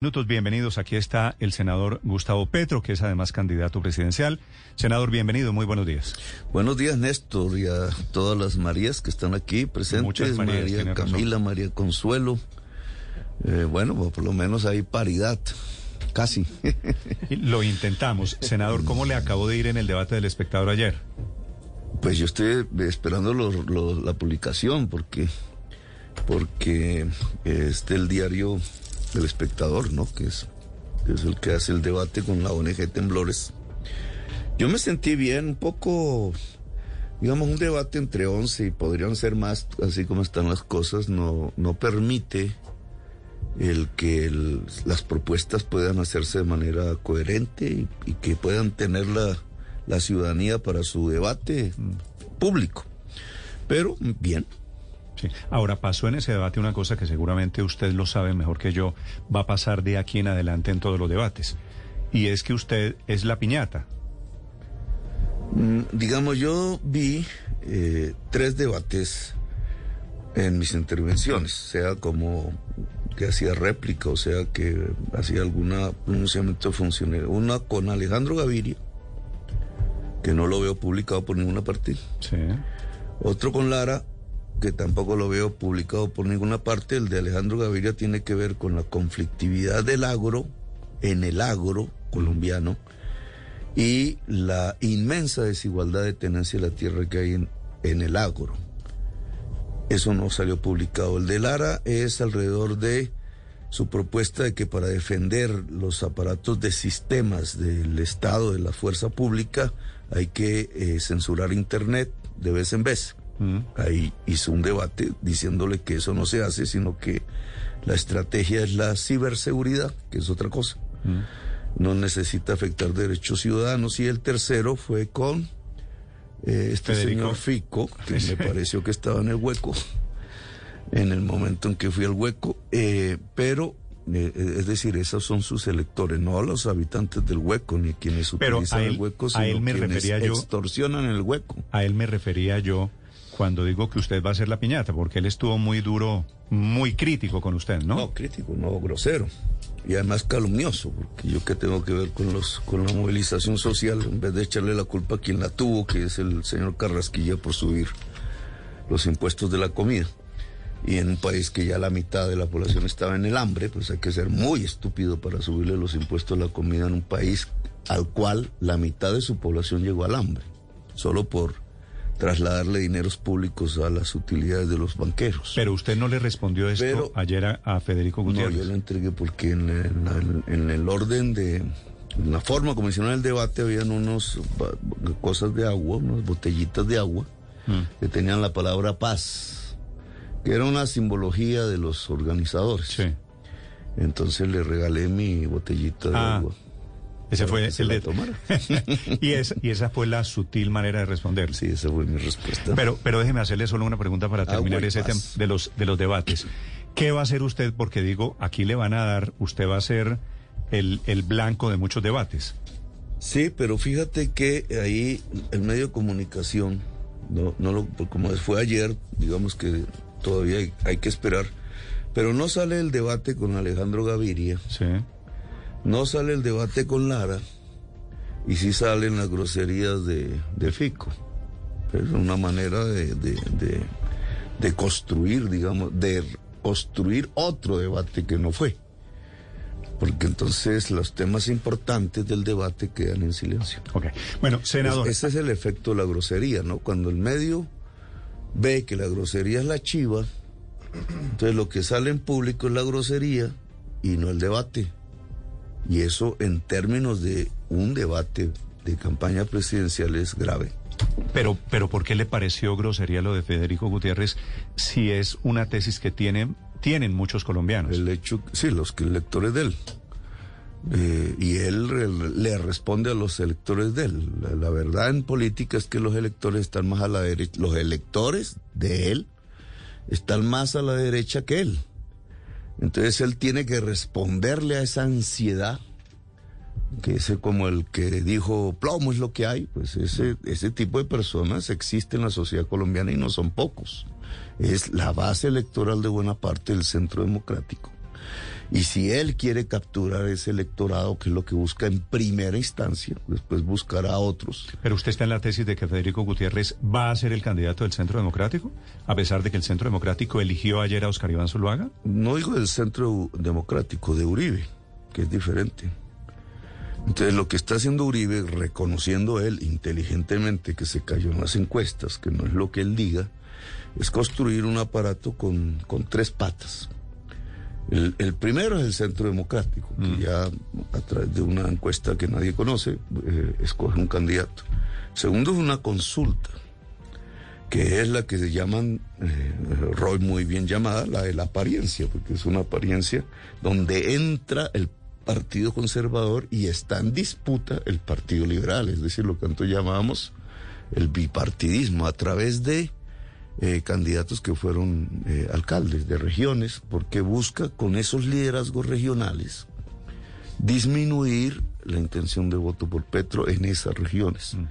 Minutos, bienvenidos. Aquí está el senador Gustavo Petro, que es además candidato presidencial. Senador, bienvenido, muy buenos días. Buenos días, Néstor, y a todas las Marías que están aquí presentes. Muchas Marías, María Camila, razón. María Consuelo. Eh, bueno, pues por lo menos hay paridad, casi. Lo intentamos. Senador, ¿cómo le acabó de ir en el debate del espectador ayer? Pues yo estoy esperando lo- lo- la publicación porque porque es del diario El Espectador, ¿no? Que es, que es el que hace el debate con la ONG Temblores. Yo me sentí bien, un poco, digamos, un debate entre 11 y podrían ser más, así como están las cosas, no, no permite el que el- las propuestas puedan hacerse de manera coherente y, y que puedan tener la, la ciudadanía para su debate público. Pero bien, Sí. Ahora, pasó en ese debate una cosa que seguramente usted lo sabe mejor que yo, va a pasar de aquí en adelante en todos los debates. Y es que usted es la piñata. Mm, digamos, yo vi eh, tres debates en mis intervenciones, sea como que hacía réplica, o sea que hacía algún pronunciamiento funcional. Una con Alejandro Gaviria, que no lo veo publicado por ninguna parte. Sí. Otro con Lara, que tampoco lo veo publicado por ninguna parte. El de Alejandro Gaviria tiene que ver con la conflictividad del agro, en el agro colombiano, y la inmensa desigualdad de tenencia de la tierra que hay en, el agro. Eso no salió publicado. El de Lara es alrededor de su propuesta de que para defender los aparatos de sistemas del Estado, de la fuerza pública, hay que eh, censurar Internet de vez en vez. Mm. Ahí hizo un debate diciéndole que eso no se hace, sino que la estrategia es la ciberseguridad, que es otra cosa. Mm. No necesita afectar derechos ciudadanos. Y el tercero fue con eh, este Federico. señor Fico, que me pareció que estaba en el hueco en el momento en que fui al hueco, eh, pero eh, es decir, esos son sus electores, no los habitantes del hueco, ni quienes Pero utilizan a él- el hueco, a sino él me quienes refería yo- extorsionan el hueco. A él me refería yo cuando digo que usted va a ser la piñata, porque él estuvo muy duro, muy crítico con usted, ¿no? No, crítico, no grosero. Y además calumnioso, porque yo qué tengo que ver con los con la movilización social, en vez de echarle la culpa a quien la tuvo, que es el señor Carrasquilla por subir los impuestos de la comida. Y en un país que ya la mitad de la población estaba en el hambre, pues hay que ser muy estúpido para subirle los impuestos a la comida en un país al cual la mitad de su población llegó al hambre, solo por trasladarle dineros públicos a las utilidades de los banqueros. Pero usted no le respondió esto Pero- ayer a, a Federico No, Gutiérrez. yo lo entregué porque en, el- en el- en el orden de, en la forma como hicieron el debate, habían unos cosas de agua, unas botellitas de agua, Mm. que tenían la palabra paz, que era una simbología de los organizadores. Sí. Entonces le regalé mi botellita de Ah, agua. Ese fue se el la de... y, esa, y esa fue la sutil manera de responder. Sí, esa fue mi respuesta. Pero, pero déjeme hacerle solo una pregunta para terminar Agua y ese tema de los, de los debates. ¿Qué va a hacer usted? Porque digo, aquí le van a dar, usted va a ser el, el blanco de muchos debates. Sí, pero fíjate que ahí el medio de comunicación, no, no lo, pues como fue ayer, digamos que todavía hay, hay que esperar, pero no sale el debate con Alejandro Gaviria, Sí. No sale el debate con Lara, y sí salen las groserías de, de Fico. Es una manera de, de, de- de construir, digamos, de construir otro debate que no fue. Porque entonces los temas importantes del debate quedan en silencio. Ok. Bueno, senador. Ese es el efecto de la grosería, ¿no? Cuando el medio ve que la grosería es la chiva, entonces lo que sale en público es la grosería y no el debate. Y eso en términos de un debate de campaña presidencial es grave. Pero, pero ¿por qué le pareció grosería lo de Federico Gutiérrez si es una tesis que tienen, tienen muchos colombianos? El hecho, sí, los electores de él. Eh, y él re- le responde a los electores de él. La, la verdad en política es que los electores están más a la derecha. Los electores de él están más a la derecha que él. Entonces él tiene que responderle a esa ansiedad, que ese como el que dijo plomo es lo que hay, pues ese, ese tipo de personas existe en la sociedad colombiana y no son pocos. Es la base electoral de buena parte del centro democrático. Y si él quiere capturar ese electorado, que es lo que busca en primera instancia, después buscará a otros. Pero usted está en la tesis de que Federico Gutiérrez va a ser el candidato del Centro Democrático, a pesar de que el Centro Democrático eligió ayer a Oscar Iván Zuluaga. No digo del Centro Democrático, de Uribe, que es diferente. Entonces lo que está haciendo Uribe, reconociendo él inteligentemente que se cayó en las encuestas, que no es lo que él diga, es construir un aparato con, con tres patas. El, el, primero es el Centro Democrático, que mm. ya a través de una encuesta que nadie conoce, eh, escoge un candidato. Segundo es una consulta, que es la que se llaman, eh, Roy muy bien llamada, la de la apariencia, porque es una apariencia donde entra el Partido Conservador y está en disputa el Partido Liberal, es decir, lo que antes llamábamos el bipartidismo, a través de eh, candidatos que fueron eh, alcaldes de regiones, porque busca con esos liderazgos regionales disminuir la intención de voto por Petro en esas regiones. Mm.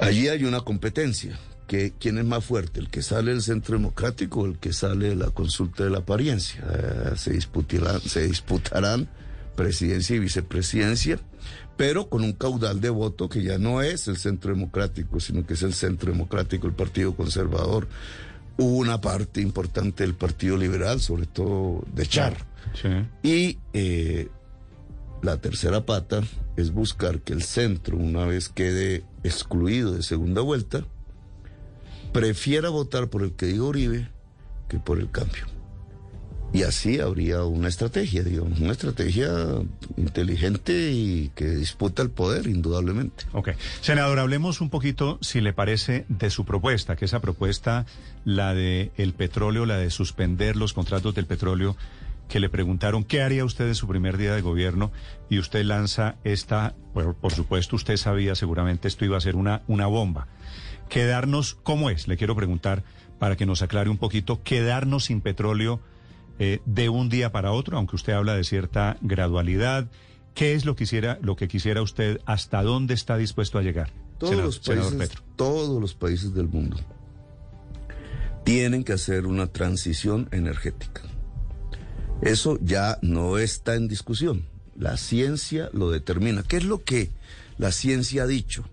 Allí hay una competencia. Que, ¿Quién es más fuerte? ¿El que sale del centro democrático o el que sale de la consulta de la apariencia? Eh, se, disputarán, se disputarán presidencia y vicepresidencia pero con un caudal de voto que ya no es el centro democrático, sino que es el centro democrático, el Partido Conservador, una parte importante del Partido Liberal, sobre todo de Char. Y eh, la tercera pata es buscar que el centro, una vez quede excluido de segunda vuelta, prefiera votar por el que diga Uribe que por el cambio. Y así habría una estrategia, digamos, una estrategia inteligente y que disputa el poder, indudablemente. Ok. Senador, hablemos un poquito, si le parece, de su propuesta, que esa propuesta, la de el petróleo, la de suspender los contratos del petróleo, que le preguntaron qué haría usted en su primer día de gobierno y usted lanza esta, por, por supuesto usted sabía seguramente esto iba a ser una, una bomba. Quedarnos, ¿cómo es? Le quiero preguntar para que nos aclare un poquito, quedarnos sin petróleo eh, de un día para otro, aunque usted habla de cierta gradualidad. ¿Qué es lo que quisiera, lo que quisiera usted? ¿Hasta dónde está dispuesto a llegar? Todos, los países, todos los países del mundo tienen que hacer una transición energética. Eso ya no está en discusión. La ciencia lo determina. ¿Qué es lo que la ciencia ha dicho?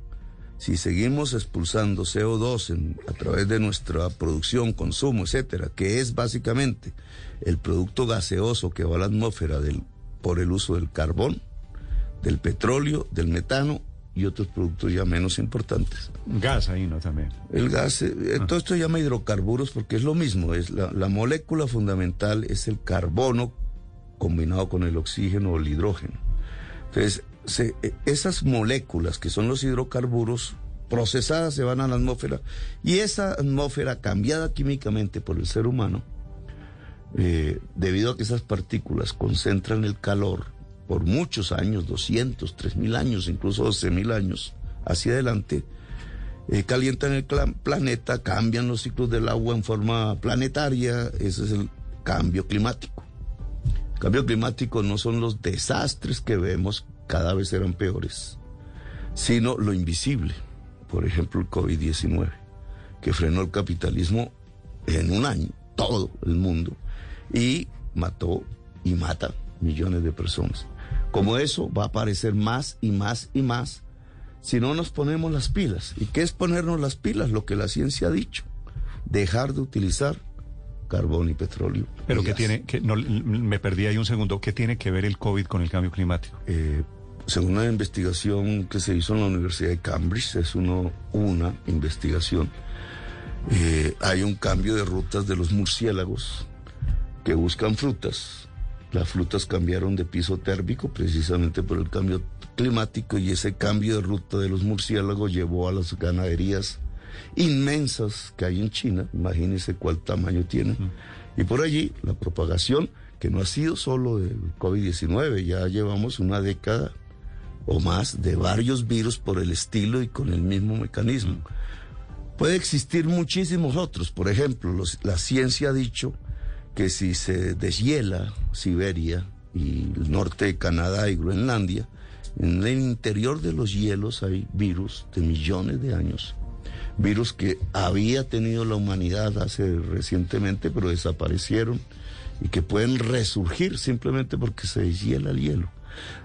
Si seguimos expulsando CO2 a través de nuestra producción, consumo, etcétera, que es básicamente el producto gaseoso que va a la atmósfera del, por el uso del carbón, del petróleo, del metano y otros productos ya menos importantes. Gas ahí, ¿no? También. El gas, eh, ah. todo esto se llama hidrocarburos porque es lo mismo, es la, la molécula fundamental es el carbono combinado con el oxígeno o el hidrógeno. Entonces, eh, esas moléculas que son los hidrocarburos procesadas se van a la atmósfera y esa atmósfera cambiada químicamente por el ser humano, eh, debido a que esas partículas concentran el calor por muchos años, 200, 3000 años, incluso 12000 años hacia adelante, eh, calientan el planeta, cambian los ciclos del agua en forma planetaria, ese es el cambio climático. El cambio climático no son los desastres que vemos cada vez eran peores, sino lo invisible, por ejemplo el COVID-19, que frenó el capitalismo en un año, todo el mundo, y mató y mata millones de personas. Como eso va a aparecer más y más y más si no nos ponemos las pilas. ¿Y qué es ponernos las pilas? Lo que la ciencia ha dicho. Dejar de utilizar carbón y petróleo. Pero que tiene, que no, me perdí ahí un segundo, ¿qué tiene que ver el COVID con el cambio climático? Eh, según una investigación que se hizo en la Universidad de Cambridge, es uno, una investigación, eh, hay un cambio de rutas de los murciélagos que buscan frutas. Las frutas cambiaron de piso térmico precisamente por el cambio climático y ese cambio de ruta de los murciélagos llevó a las ganaderías inmensas que hay en China, imagínense cuál tamaño tienen. Y por allí la propagación, que no ha sido solo del COVID-19, ya llevamos una década o más de varios virus por el estilo y con el mismo mecanismo. Puede existir muchísimos otros. Por ejemplo, la ciencia ha dicho que si se deshiela Siberia y el norte de Canadá y Groenlandia, en el interior de los hielos hay virus de millones de años. Virus que había tenido la humanidad hace recientemente, pero desaparecieron y que pueden resurgir simplemente porque se deshiela el hielo.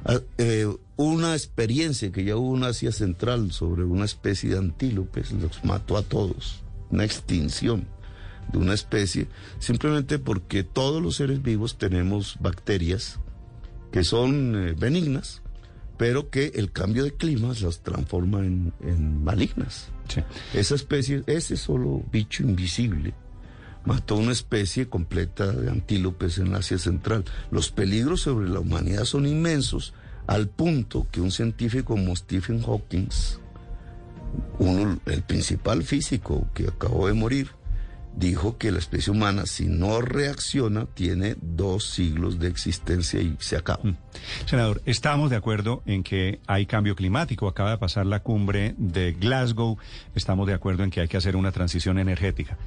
Ah, eh, una experiencia que ya hubo una Asia Central sobre una especie de antílopes los mató a todos, una extinción de una especie, simplemente porque todos los seres vivos tenemos bacterias que son eh, benignas, pero que el cambio de clima las transforma en, malignas. Esa especie, ese solo bicho invisible, mató una especie completa de antílopes en Asia Central. Los peligros sobre la humanidad son inmensos, al punto que un científico como Stephen Hawking, uno, el principal físico que acabó de morir, dijo que la especie humana, si no reacciona, tiene dos siglos de existencia y se acaba. Mm. Senador, estamos de acuerdo en que hay cambio climático. Acaba de pasar la cumbre de Glasgow. Estamos de acuerdo en que hay que hacer una transición energética.